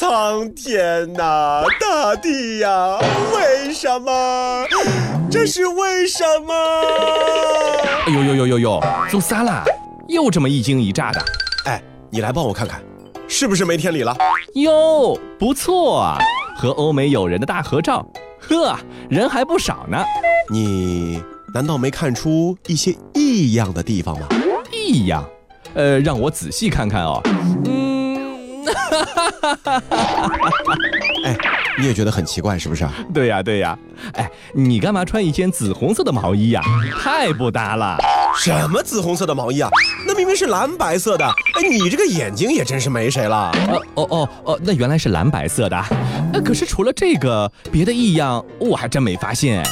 苍天呐，大地呀，为什么？这是为什么？哎呦呦呦呦呦，做啥啦？又这么一惊一乍的？哎，你来帮我看看，是不是没天理了？哟，不错啊，和欧美友人的大合照，呵，人还不少呢。你难道没看出一些异样的地方吗？异样？呃，让我仔细看看哦。嗯，哎，你也觉得很奇怪是不是啊？对呀对呀。哎，你干嘛穿一件紫红色的毛衣呀？太不搭了。什么紫红色的毛衣啊？那明明是蓝白色的。哎，你这个眼睛也真是没谁了。哦哦哦哦，那原来是蓝白色的。那，可是除了这个，别的异样我还真没发现。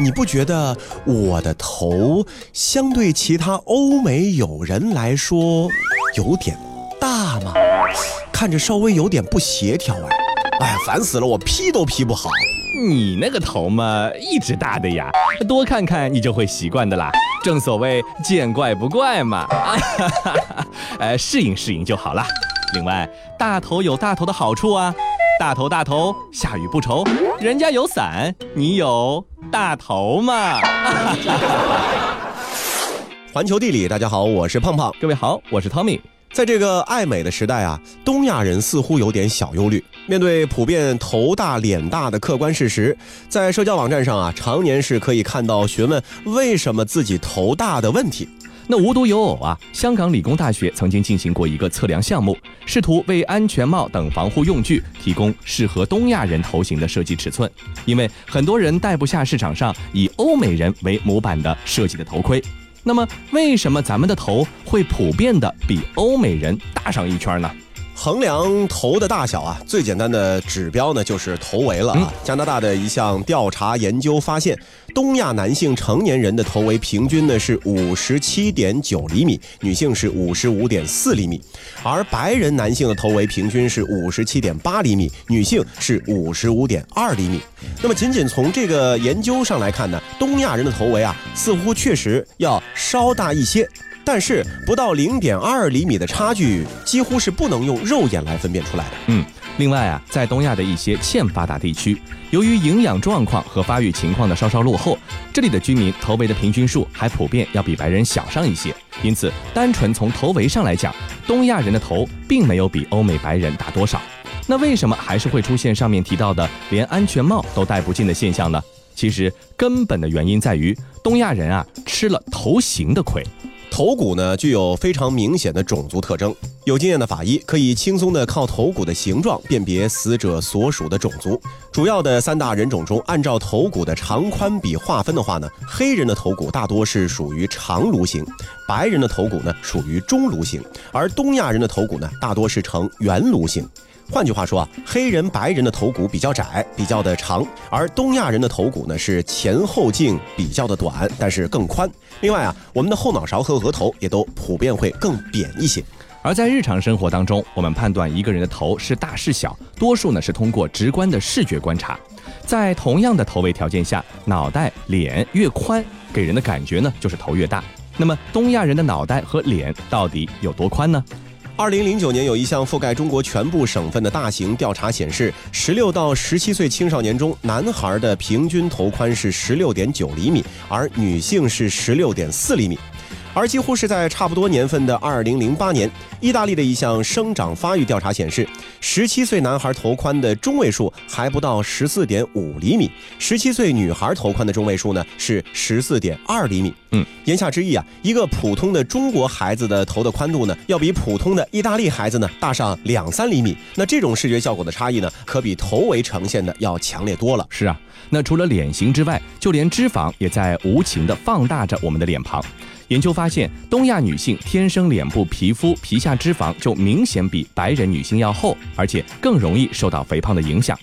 你不觉得我的头相对其他欧美友人来说有点大吗？看着稍微有点不协调哎。哎，烦死了，我 P 都 P 不好。你那个头嘛，一直大的呀，多看看你就会习惯的啦。正所谓见怪不怪嘛，呃，适应适应就好啦。另外，大头有大头的好处啊，大头大头，下雨不愁。人家有伞，你有大头嘛。环球地理，大家好，我是胖胖。各位好，我是 Tommy。在这个爱美的时代啊，东亚人似乎有点小忧虑。面对普遍头大脸大的客观事实，在社交网站上啊，常年是可以看到询问为什么自己头大的问题。那无独有偶啊，香港理工大学曾经进行过一个测量项目，试图为安全帽等防护用具提供适合东亚人头型的设计尺寸。因为很多人戴不下市场上以欧美人为模板的设计的头盔。那么，为什么咱们的头会普遍的比欧美人大上一圈呢？衡量头的大小啊，最简单的指标呢就是头围了啊。加拿大的一项调查研究发现，东亚男性成年人的头围平均呢是五十七点九厘米，女性是五十五点四厘米，而白人男性的头围平均是五十七点八厘米，女性是五十五点二厘米。那么，仅仅从这个研究上来看呢，东亚人的头围啊，似乎确实要稍大一些。但是不到零点二厘米的差距，几乎是不能用肉眼来分辨出来的。嗯，另外啊，在东亚的一些欠发达地区，由于营养状况和发育情况的稍稍落后，这里的居民头围的平均数还普遍要比白人小上一些。因此，单纯从头围上来讲，东亚人的头并没有比欧美白人大多少。那为什么还是会出现上面提到的连安全帽都戴不进的现象呢？其实根本的原因在于东亚人啊吃了头型的亏。头骨呢，具有非常明显的种族特征。有经验的法医可以轻松地靠头骨的形状辨别死者所属的种族。主要的三大人种中，按照头骨的长宽比划分的话呢，黑人的头骨大多是属于长颅型，白人的头骨呢属于中颅型，而东亚人的头骨呢大多是呈圆颅型。换句话说啊，黑人、白人的头骨比较窄，比较的长，而东亚人的头骨呢是前后径比较的短，但是更宽。另外啊，我们的后脑勺和额头也都普遍会更扁一些。而在日常生活当中，我们判断一个人的头是大是小，多数呢是通过直观的视觉观察。在同样的头围条件下，脑袋、脸越宽，给人的感觉呢就是头越大。那么东亚人的脑袋和脸到底有多宽呢？二零零九年有一项覆盖中国全部省份的大型调查显示，十六到十七岁青少年中，男孩的平均头宽是十六点九厘米，而女性是十六点四厘米。而几乎是在差不多年份的二零零八年，意大利的一项生长发育调查显示，十七岁男孩头宽的中位数还不到十四点五厘米，十七岁女孩头宽的中位数呢是十四点二厘米。嗯，言下之意啊，一个普通的中国孩子的头的宽度呢，要比普通的意大利孩子呢大上两三厘米。那这种视觉效果的差异呢，可比头围呈现的要强烈多了。是啊，那除了脸型之外，就连脂肪也在无情的放大着我们的脸庞。研究发现，东亚女性天生脸部皮肤皮下脂肪就明显比白人女性要厚，而且更容易受到肥胖的影响。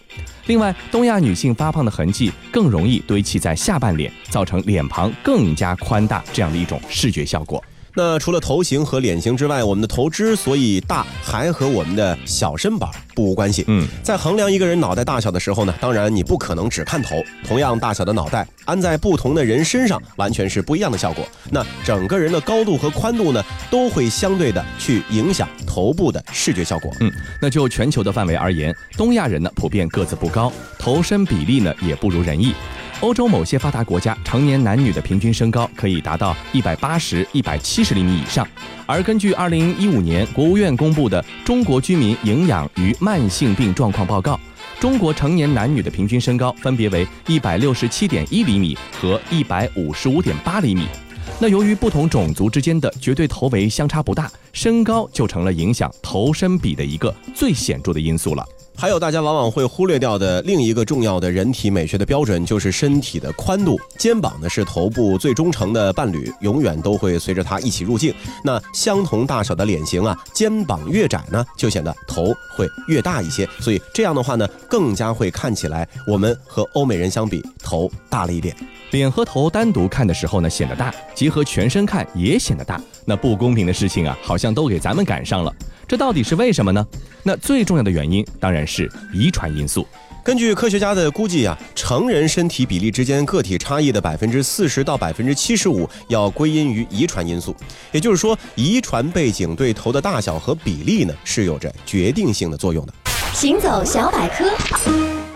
另外，东亚女性发胖的痕迹更容易堆砌在下半脸，造成脸庞更加宽大这样的一种视觉效果。那除了头型和脸型之外，我们的头之所以大，还和我们的小身板不无关系。嗯，在衡量一个人脑袋大小的时候呢，当然你不可能只看头，同样大小的脑袋安在不同的人身上，完全是不一样的效果。那整个人的高度和宽度呢，都会相对的去影响头部的视觉效果。嗯，那就全球的范围而言，东亚人呢普遍个子不高，头身比例呢也不如人意。欧洲某些发达国家成年男女的平均身高可以达到一百八十、一百七十厘米以上，而根据二零一五年国务院公布的《中国居民营养与慢性病状况报告》，中国成年男女的平均身高分别为一百六十七点一厘米和一百五十五点八厘米。那由于不同种族之间的绝对头围相差不大，身高就成了影响头身比的一个最显著的因素了。还有大家往往会忽略掉的另一个重要的人体美学的标准，就是身体的宽度。肩膀呢是头部最忠诚的伴侣，永远都会随着它一起入镜。那相同大小的脸型啊，肩膀越窄呢，就显得头会越大一些。所以这样的话呢，更加会看起来我们和欧美人相比，头大了一点。脸和头单独看的时候呢，显得大；结合全身看也显得大。那不公平的事情啊，好像都给咱们赶上了。这到底是为什么呢？那最重要的原因当然是遗传因素。根据科学家的估计啊，成人身体比例之间个体差异的百分之四十到百分之七十五要归因于遗传因素。也就是说，遗传背景对头的大小和比例呢是有着决定性的作用的。行走小百科，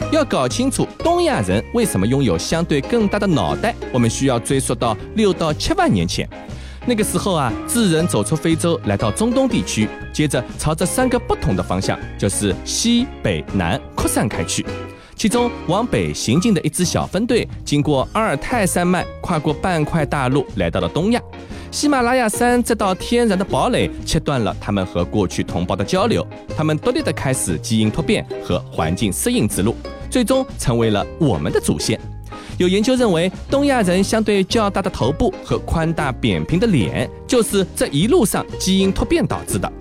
要搞清楚东亚人为什么拥有相对更大的脑袋，我们需要追溯到六到七万年前。那个时候啊，智人走出非洲，来到中东地区，接着朝着三个不同的方向，就是西北南扩散开去。其中往北行进的一支小分队，经过阿尔泰山脉，跨过半块大陆，来到了东亚。喜马拉雅山这道天然的堡垒，切断了他们和过去同胞的交流，他们独立的开始基因突变和环境适应之路，最终成为了我们的祖先。有研究认为，东亚人相对较大的头部和宽大扁平的脸，就是这一路上基因突变导致的。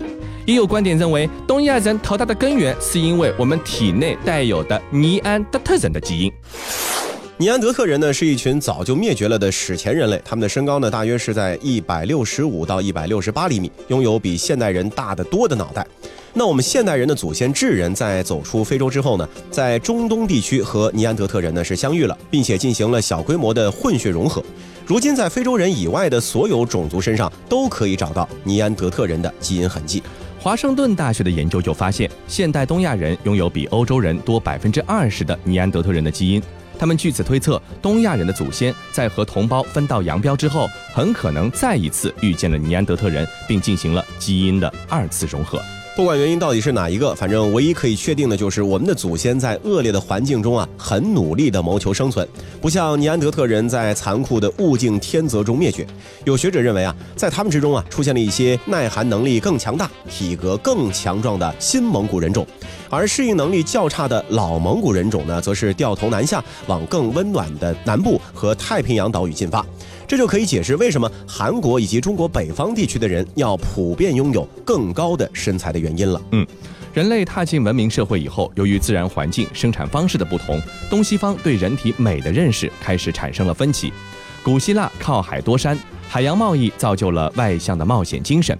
也有观点认为，东亚人头大的根源是因为我们体内带有的尼安德特人的基因。尼安德特人呢是一群早就灭绝了的史前人类，他们的身高呢大约是在一百六十五到一百六十八厘米，拥有比现代人大得多的脑袋。那我们现代人的祖先智人在走出非洲之后呢，在中东地区和尼安德特人呢是相遇了，并且进行了小规模的混血融合。如今在非洲人以外的所有种族身上都可以找到尼安德特人的基因痕迹。华盛顿大学的研究就发现，现代东亚人拥有比欧洲人多百分之二十的尼安德特人的基因。他们据此推测，东亚人的祖先在和同胞分道扬镳之后，很可能再一次遇见了尼安德特人，并进行了基因的二次融合。不管原因到底是哪一个，反正唯一可以确定的就是我们的祖先在恶劣的环境中啊，很努力地谋求生存，不像尼安德特人在残酷的物竞天择中灭绝。有学者认为啊，在他们之中啊，出现了一些耐寒能力更强大、体格更强壮的新蒙古人种，而适应能力较差的老蒙古人种呢，则是掉头南下，往更温暖的南部和太平洋岛屿进发。这就可以解释为什么韩国以及中国北方地区的人要普遍拥有更高的身材的原因了。嗯，人类踏进文明社会以后，由于自然环境、生产方式的不同，东西方对人体美的认识开始产生了分歧。古希腊靠海多山，海洋贸易造就了外向的冒险精神。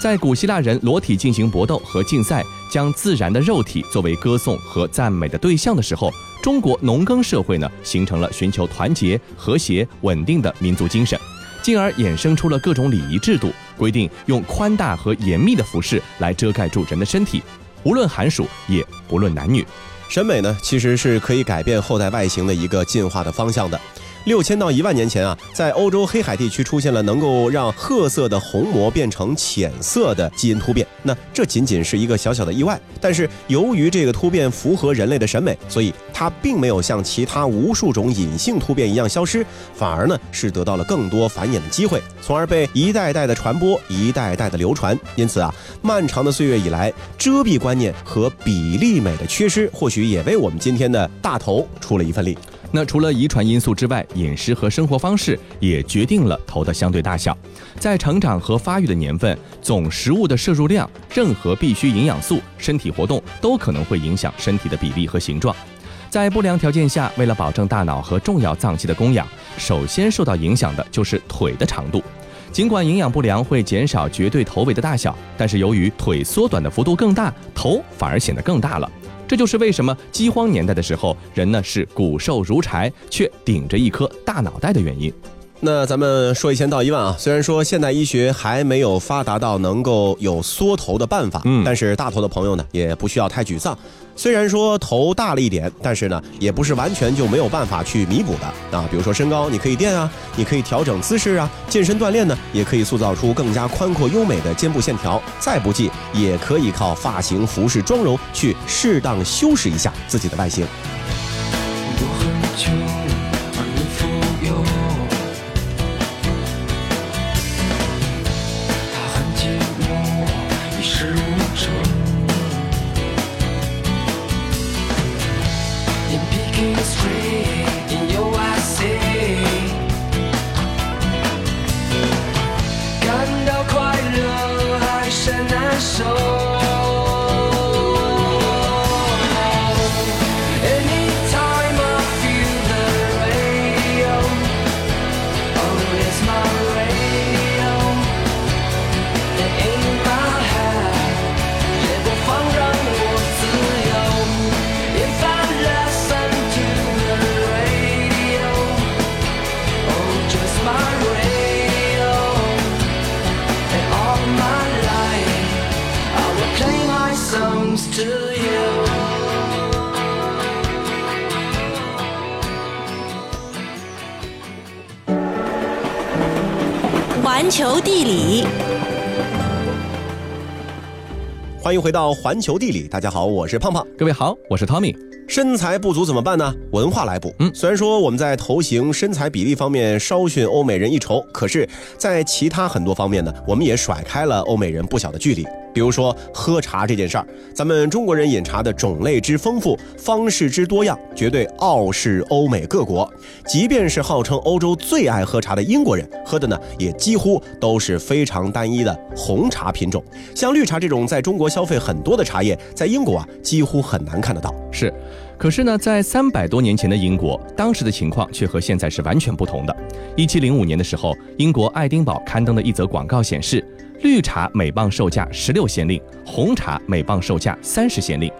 在古希腊人裸体进行搏斗和竞赛，将自然的肉体作为歌颂和赞美的对象的时候。中国农耕社会呢，形成了寻求团结、和谐、稳定的民族精神，进而衍生出了各种礼仪制度，规定用宽大和严密的服饰来遮盖住人的身体，无论寒暑，也不论男女。审美呢，其实是可以改变后代外形的一个进化的方向的。六千到一万年前啊，在欧洲黑海地区出现了能够让褐色的虹膜变成浅色的基因突变。那这仅仅是一个小小的意外，但是由于这个突变符合人类的审美，所以它并没有像其他无数种隐性突变一样消失，反而呢是得到了更多繁衍的机会，从而被一代代的传播，一代代的流传。因此啊，漫长的岁月以来，遮蔽观念和比例美的缺失，或许也为我们今天的大头出了一份力。那除了遗传因素之外，饮食和生活方式也决定了头的相对大小。在成长和发育的年份，总食物的摄入量、任何必需营养素、身体活动都可能会影响身体的比例和形状。在不良条件下，为了保证大脑和重要脏器的供养，首先受到影响的就是腿的长度。尽管营养不良会减少绝对头围的大小，但是由于腿缩短的幅度更大，头反而显得更大了。这就是为什么饥荒年代的时候，人呢是骨瘦如柴，却顶着一颗大脑袋的原因。那咱们说一千道一万啊，虽然说现代医学还没有发达到能够有缩头的办法，嗯但是大头的朋友呢也不需要太沮丧。虽然说头大了一点，但是呢也不是完全就没有办法去弥补的啊。比如说身高，你可以垫啊，你可以调整姿势啊，健身锻炼呢也可以塑造出更加宽阔优美的肩部线条。再不济，也可以靠发型、服饰、妆容去适当修饰一下自己的外形。我很穷，难环球地理，欢迎回到环球地理，大家好，我是胖胖。各位好，我是 Tommy。身材不足怎么办呢？文化来补。嗯虽然说我们在头型、身材比例方面稍逊欧美人一筹，可是，在其他很多方面呢，我们也甩开了欧美人不小的距离。比如说喝茶这件事儿，咱们中国人饮茶的种类之丰富，方式之多样，绝对傲视欧美各国。即便是号称欧洲最爱喝茶的英国人，喝的呢也几乎都是非常单一的红茶品种。像绿茶这种在中国消费很多的茶叶，在英国啊几乎很难看得到。是，可是呢，在三百多年前的英国，当时的情况却和现在是完全不同的。一七零五年的时候，英国爱丁堡刊登的一则广告显示，绿茶每磅售价十六先令，红茶每磅售价三十先令。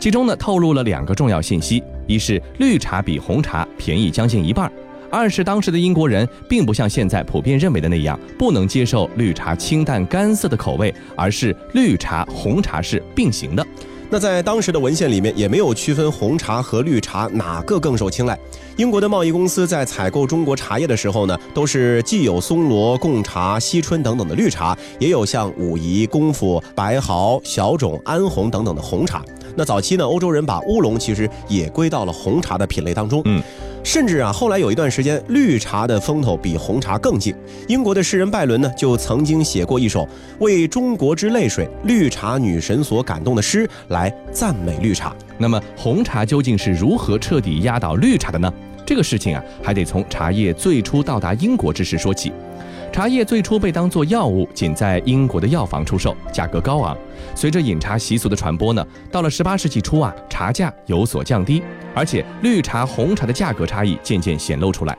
其中呢，透露了两个重要信息：一是绿茶比红茶便宜将近一半；二是当时的英国人并不像现在普遍认为的那样，不能接受绿茶清淡干涩的口味，而是绿茶、红茶是并行的。那在当时的文献里面也没有区分红茶和绿茶哪个更受青睐。英国的贸易公司在采购中国茶叶的时候呢，都是既有松萝、贡茶、惜春等等的绿茶，也有像武夷、功夫、白毫、小种、安红等等的红茶。那早期呢，欧洲人把乌龙其实也归到了红茶的品类当中。嗯。甚至啊，后来有一段时间，绿茶的风头比红茶更劲。英国的诗人拜伦呢，就曾经写过一首为中国之泪水、绿茶女神所感动的诗，来赞美绿茶。那么红茶究竟是如何彻底压倒绿茶的呢？这个事情啊，还得从茶叶最初到达英国之时说起。茶叶最初被当作药物，仅在英国的药房出售，价格高昂。随着饮茶习俗的传播呢，到了18世纪初啊，茶价有所降低，而且绿茶、红茶的价格差异渐渐显露出来。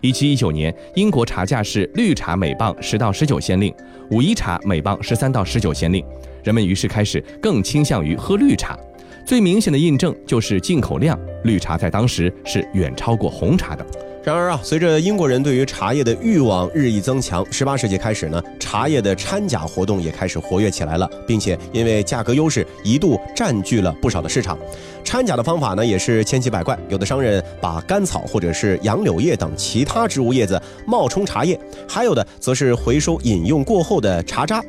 1719年，英国茶价是绿茶每磅10到19先令，武夷茶每磅13到19先令。人们于是开始更倾向于喝绿茶。最明显的印证就是进口量，绿茶在当时是远超过红茶的。然而啊，随着英国人对于茶叶的欲望日益增强，十八世纪开始呢，茶叶的掺假活动也开始活跃起来了，并且因为价格优势，一度占据了不少的市场。掺假的方法呢，也是千奇百怪，有的商人把甘草或者是杨柳叶等其他植物叶子冒充茶叶，还有的则是回收饮用过后的茶渣。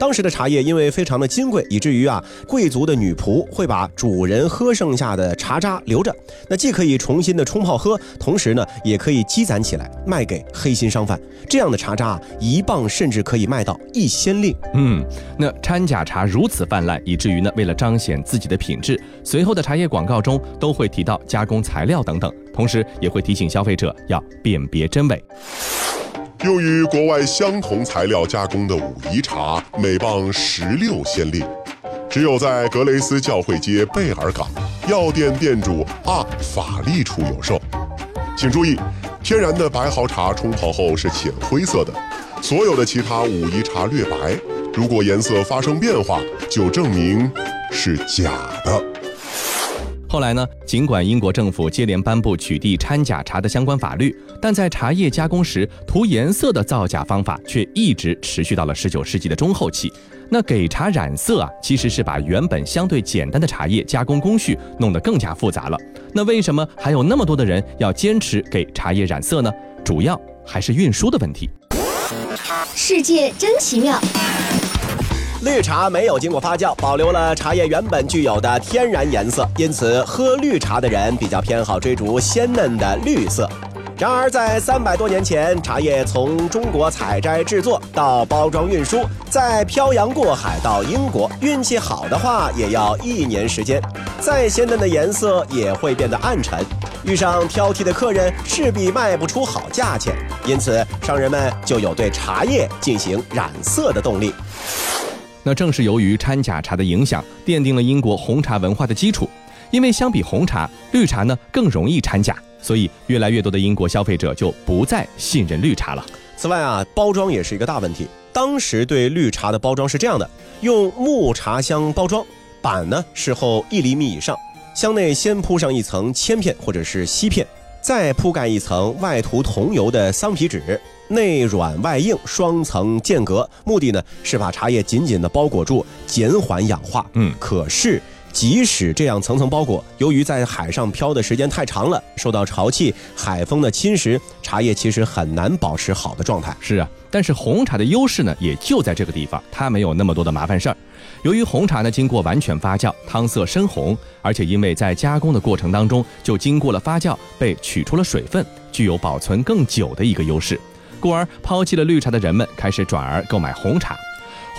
当时的茶叶因为非常的金贵，以至于啊，贵族的女仆会把主人喝剩下的茶渣留着，那既可以重新的冲泡喝，同时呢，也可以积攒起来卖给黑心商贩。这样的茶渣啊，一磅甚至可以卖到一先令。嗯，那掺假茶如此泛滥，以至于呢，为了彰显自己的品质，随后的茶叶广告中都会提到加工材料等等，同时也会提醒消费者要辨别真伪。用于国外相同材料加工的武夷茶，每磅十六先令，只有在格雷斯教会街贝尔港药店店主啊法力处有售。请注意，天然的白毫茶冲泡后是浅灰色的，所有的其他武夷茶略白，如果颜色发生变化，就证明是假的。后来呢，尽管英国政府接连颁布取缔掺假茶的相关法律，但在茶叶加工时涂颜色的造假方法却一直持续到了十九世纪的中后期。那给茶染色啊，其实是把原本相对简单的茶叶加工工序弄得更加复杂了。那为什么还有那么多的人要坚持给茶叶染色呢？主要还是运输的问题。世界真奇妙。绿茶没有经过发酵，保留了茶叶原本具有的天然颜色，因此喝绿茶的人比较偏好追逐鲜嫩的绿色。然而，在三百多年前，茶叶从中国采摘制作到包装运输，再漂洋过海到英国，运气好的话也要一年时间。再鲜嫩的颜色也会变得暗沉，遇上挑剔的客人，势必卖不出好价钱。因此，商人们就有对茶叶进行染色的动力。那正是由于掺假茶的影响，奠定了英国红茶文化的基础。因为相比红茶，绿茶呢更容易掺假，所以越来越多的英国消费者就不再信任绿茶了。此外啊，包装也是一个大问题。当时对绿茶的包装是这样的：用木茶箱包装，板呢是厚一厘米以上，箱内先铺上一层铅片或者是锡片，再铺盖一层外涂桐油的桑皮纸，内软外硬，双层间隔，目的呢是把茶叶紧紧地包裹住，减缓氧化。嗯可是。即使这样层层包裹，由于在海上漂的时间太长了，受到潮气、海风的侵蚀，茶叶其实很难保持好的状态。是啊，但是红茶的优势呢，也就在这个地方，它没有那么多的麻烦事儿。由于红茶呢经过完全发酵，汤色深红，而且因为在加工的过程当中就经过了发酵，被取出了水分，具有保存更久的一个优势，故而抛弃了绿茶的人们开始转而购买红茶。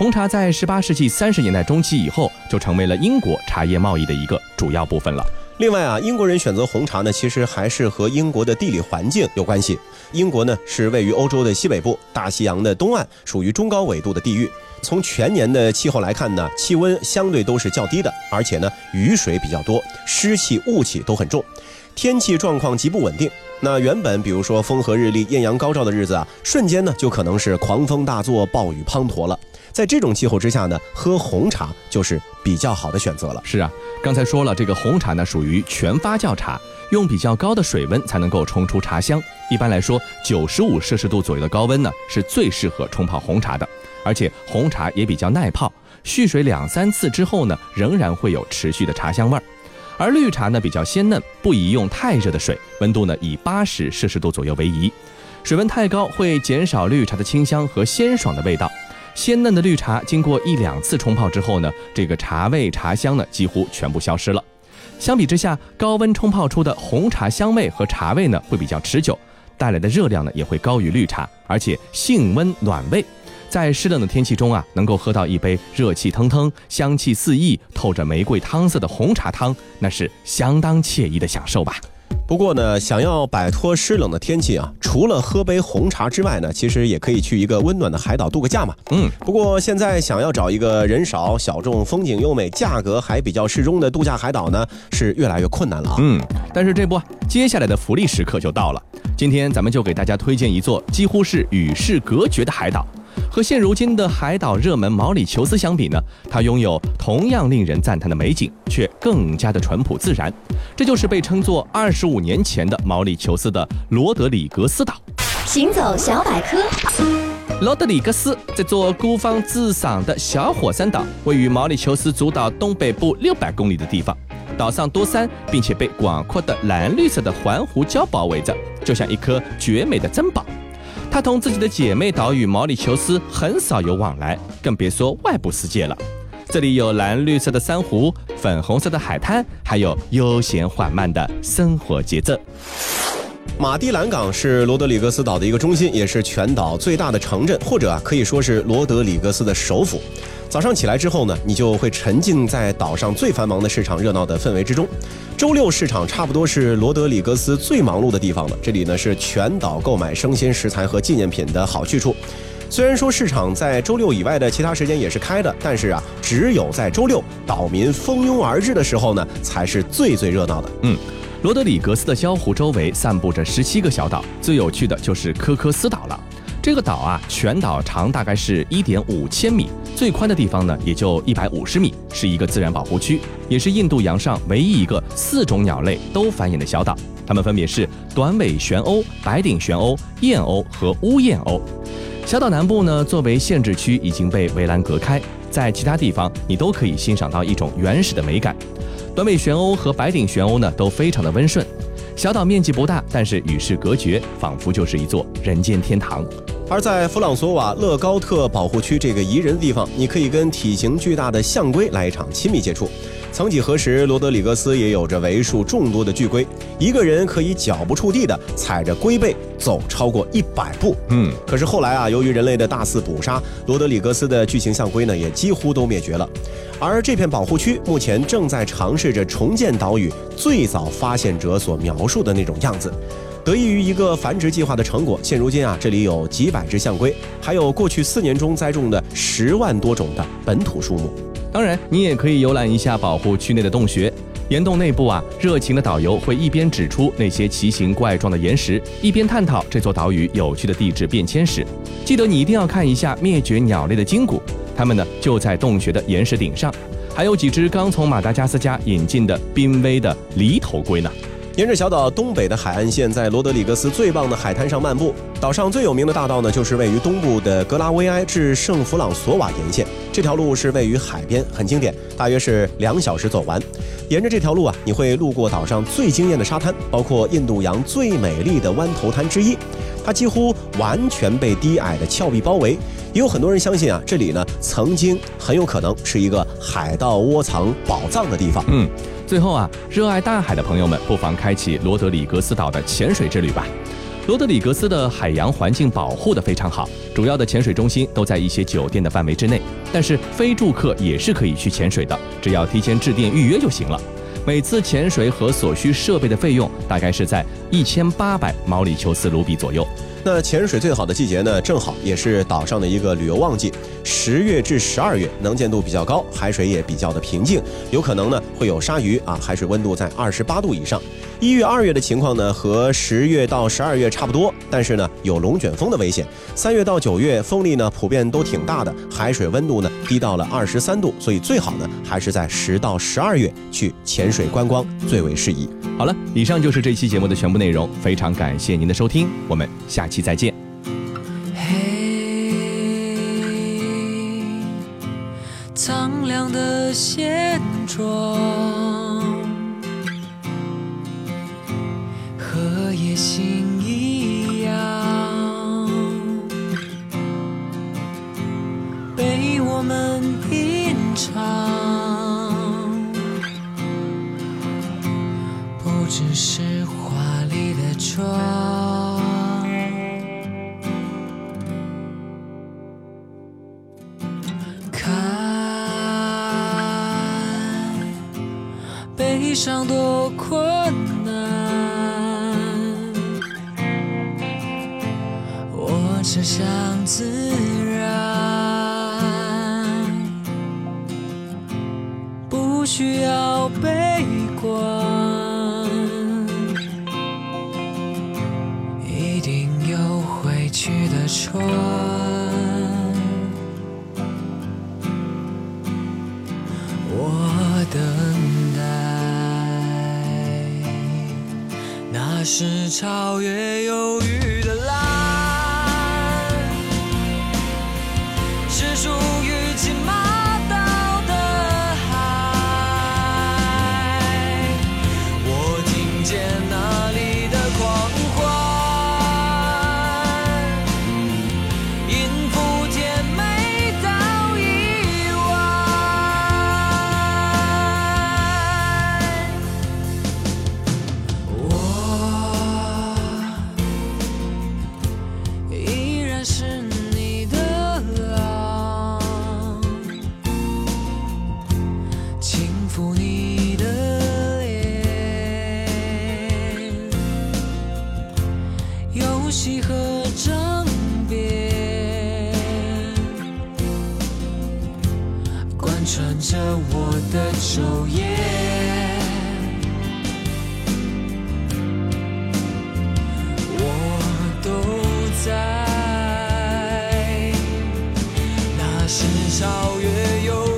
红茶在十八世纪三十年代中期以后，就成为了英国茶叶贸易的一个主要部分了。另外啊，英国人选择红茶呢，其实还是和英国的地理环境有关系。英国呢是位于欧洲的西北部，大西洋的东岸，属于中高纬度的地域。从全年的气候来看呢，气温相对都是较低的，而且呢雨水比较多，湿气、雾气都很重，天气状况极不稳定。那原本比如说风和日丽、艳阳高照的日子啊，瞬间呢就可能是狂风大作、暴雨滂沱了。在这种气候之下呢，喝红茶就是比较好的选择了。是啊，刚才说了，这个红茶呢属于全发酵茶，用比较高的水温才能够冲出茶香。一般来说，九十五摄氏度左右的高温呢是最适合冲泡红茶的，而且红茶也比较耐泡，蓄水两三次之后呢，仍然会有持续的茶香味儿。而绿茶呢比较鲜嫩，不宜用太热的水，温度呢以八十摄氏度左右为宜。水温太高会减少绿茶的清香和鲜爽的味道。鲜嫩的绿茶经过一两次冲泡之后呢，这个茶味茶香呢几乎全部消失了。相比之下，高温冲泡出的红茶香味和茶味呢会比较持久，带来的热量呢也会高于绿茶，而且性温暖胃。在湿冷的天气中啊，能够喝到一杯热气腾腾、香气四溢、透着玫瑰汤色的红茶汤，那是相当惬意的享受吧。不过呢，想要摆脱湿冷的天气啊，除了喝杯红茶之外呢，其实也可以去一个温暖的海岛度个假嘛。嗯，不过现在想要找一个人少、小众、风景优美、价格还比较适中的度假海岛呢，是越来越困难了啊。嗯，但是这不，接下来的福利时刻就到了。今天咱们就给大家推荐一座几乎是与世隔绝的海岛。和现如今的海岛热门毛里求斯相比呢，它拥有同样令人赞叹的美景，却更加的淳朴自然。这就是被称作二十五年前的毛里求斯的罗德里格斯岛。行走小百科，罗德里格斯这座孤芳自赏的小火山岛，位于毛里求斯主岛东北部六百公里的地方。岛上多山，并且被广阔的蓝绿色的环湖礁包围着，就像一颗绝美的珍宝。他同自己的姐妹岛屿毛里求斯很少有往来，更别说外部世界了。这里有蓝绿色的珊瑚、粉红色的海滩，还有悠闲缓慢的生活节奏。马蒂兰港是罗德里格斯岛的一个中心，也是全岛最大的城镇，或者啊可以说是罗德里格斯的首府。早上起来之后呢，你就会沉浸在岛上最繁忙的市场热闹的氛围之中。周六市场差不多是罗德里格斯最忙碌的地方了，这里呢是全岛购买生鲜食材和纪念品的好去处。虽然说市场在周六以外的其他时间也是开的，但是啊，只有在周六岛民蜂拥而至的时候呢，才是最最热闹的。嗯，罗德里格斯的礁湖周围散布着十七个小岛，最有趣的就是科科斯岛了。这个岛啊，全岛长大概是一点五千米，最宽的地方呢也就一百五十米，是一个自然保护区，也是印度洋上唯一一个四种鸟类都繁衍的小岛。它们分别是短尾玄鸥、白顶玄鸥、燕鸥和乌燕鸥。小岛南部呢，作为限制区，已经被围栏隔开，在其他地方你都可以欣赏到一种原始的美感。短尾玄鸥和白顶玄鸥呢，都非常的温顺。小岛面积不大，但是与世隔绝，仿佛就是一座人间天堂。而在弗朗索瓦勒高特保护区这个宜人的地方，你可以跟体型巨大的象龟来一场亲密接触。曾几何时，罗德里格斯也有着为数众多的巨龟，一个人可以脚不触地的踩着龟背走超过一百步。嗯，可是后来啊，由于人类的大肆捕杀，罗德里格斯的巨型象龟呢也几乎都灭绝了。而这片保护区目前正在尝试着重建岛屿最早发现者所描述的那种样子。得益于一个繁殖计划的成果，现如今啊，这里有几百只象龟，还有过去四年中栽种的十万多种的本土树木。当然，你也可以游览一下保护区内的洞穴。岩洞内部啊，热情的导游会一边指出那些奇形怪状的岩石，一边探讨这座岛屿有趣的地质变迁史。记得你一定要看一下灭绝鸟类的筋骨，它们呢就在洞穴的岩石顶上，还有几只刚从马达加斯加引进的濒危的犁头龟呢。沿着小岛东北的海岸线，在罗德里格斯最棒的海滩上漫步。岛上最有名的大道呢，就是位于东部的格拉维埃至圣弗朗索瓦沿线。这条路是位于海边，很经典，大约是两小时走完。沿着这条路啊，你会路过岛上最惊艳的沙滩，包括印度洋最美丽的湾头滩之一。它几乎完全被低矮的峭壁包围。也有很多人相信啊，这里呢曾经很有可能是一个海盗窝藏宝藏的地方。嗯，最后啊，热爱大海的朋友们不妨开启罗德里格斯岛的潜水之旅吧。罗德里格斯的海洋环境保护的非常好，主要的潜水中心都在一些酒店的范围之内，但是非住客也是可以去潜水的，只要提前致电预约就行了。每次潜水和所需设备的费用大概是在一千八百毛里求斯卢比左右。那潜水最好的季节呢，正好也是岛上的一个旅游旺季，十月至十二月，能见度比较高，海水也比较的平静，有可能呢会有鲨鱼啊，海水温度在二十八度以上。一月、二月的情况呢，和十月到十二月差不多，但是呢有龙卷风的危险。三月到九月，风力呢普遍都挺大的，海水温度呢低到了二十三度，所以最好呢还是在十到十二月去潜水观光最为适宜。好了，以上就是这期节目的全部内容，非常感谢您的收听，我们下期再见。嘿，苍凉的现状，上多困难，我只想自然，不需要悲观，一定有回去的船。是超越犹豫那时少，月有。